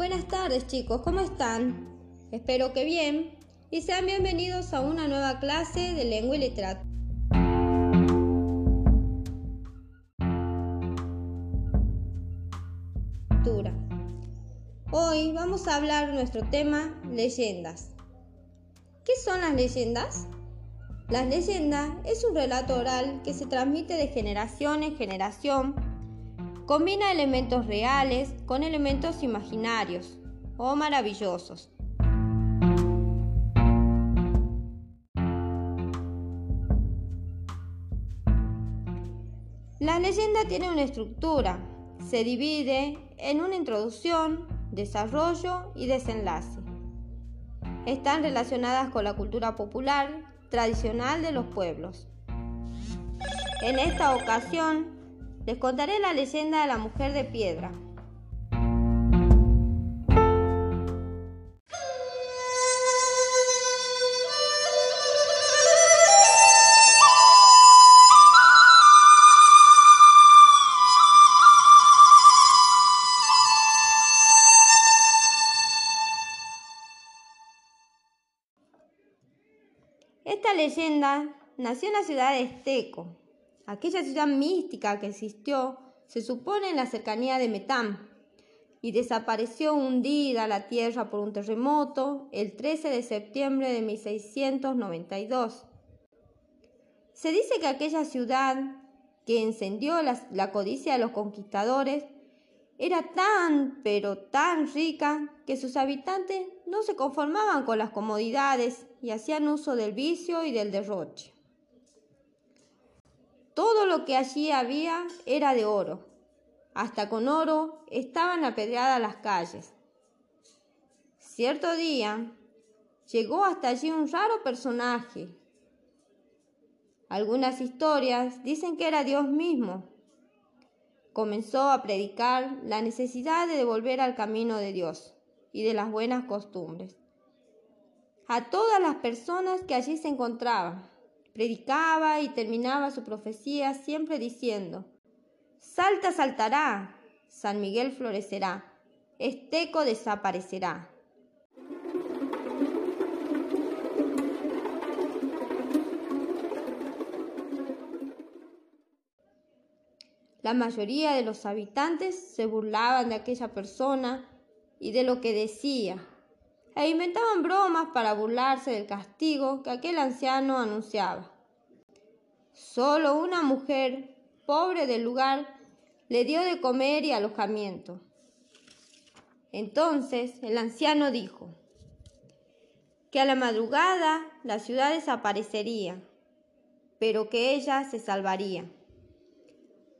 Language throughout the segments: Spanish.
Buenas tardes chicos, ¿cómo están? Espero que bien y sean bienvenidos a una nueva clase de lengua y literatura. Hoy vamos a hablar nuestro tema leyendas. ¿Qué son las leyendas? Las leyendas es un relato oral que se transmite de generación en generación. Combina elementos reales con elementos imaginarios o maravillosos. La leyenda tiene una estructura. Se divide en una introducción, desarrollo y desenlace. Están relacionadas con la cultura popular tradicional de los pueblos. En esta ocasión les contaré la leyenda de la mujer de piedra. Esta leyenda nació en la ciudad de Esteco, aquella ciudad mística que existió, se supone, en la cercanía de Metam, y desapareció hundida la tierra por un terremoto el 13 de septiembre de 1692. Se dice que aquella ciudad, que encendió la, la codicia de los conquistadores, era tan, pero tan rica que sus habitantes no se conformaban con las comodidades y hacían uso del vicio y del derroche. Todo lo que allí había era de oro. Hasta con oro estaban apedreadas las calles. Cierto día llegó hasta allí un raro personaje. Algunas historias dicen que era Dios mismo, comenzó a predicar la necesidad de devolver al camino de Dios y de las buenas costumbres. A todas las personas que allí se encontraban, predicaba y terminaba su profecía siempre diciendo, Salta saltará, San Miguel florecerá, Esteco desaparecerá. La mayoría de los habitantes se burlaban de aquella persona y de lo que decía, e inventaban bromas para burlarse del castigo que aquel anciano anunciaba. Solo una mujer, pobre del lugar, le dio de comer y alojamiento. Entonces el anciano dijo que a la madrugada la ciudad desaparecería, pero que ella se salvaría.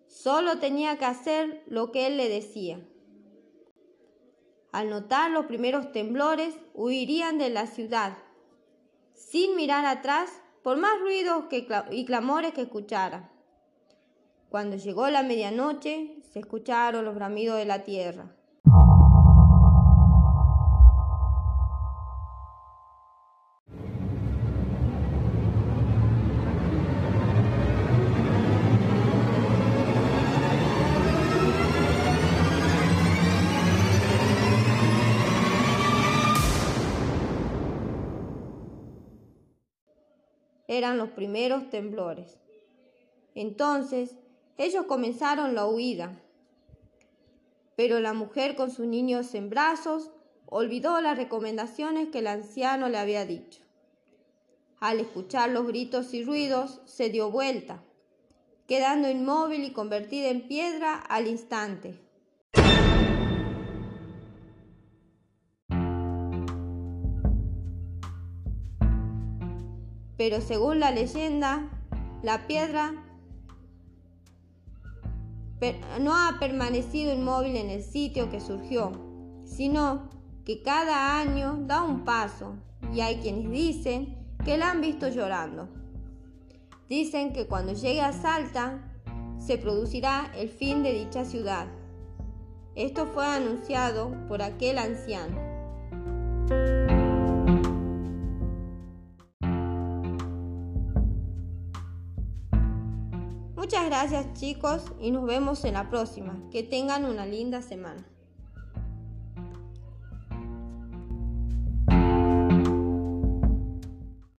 Solo tenía que hacer lo que él le decía. Al notar los primeros temblores, huirían de la ciudad, sin mirar atrás, por más ruidos y clamores que escuchara. Cuando llegó la medianoche, se escucharon los bramidos de la tierra. Eran los primeros temblores. Entonces ellos comenzaron la huida, pero la mujer con sus niños en brazos olvidó las recomendaciones que el anciano le había dicho. Al escuchar los gritos y ruidos, se dio vuelta, quedando inmóvil y convertida en piedra al instante. Pero según la leyenda, la piedra no ha permanecido inmóvil en el sitio que surgió, sino que cada año da un paso y hay quienes dicen que la han visto llorando. Dicen que cuando llegue a Salta se producirá el fin de dicha ciudad. Esto fue anunciado por aquel anciano. Muchas gracias chicos y nos vemos en la próxima. Que tengan una linda semana.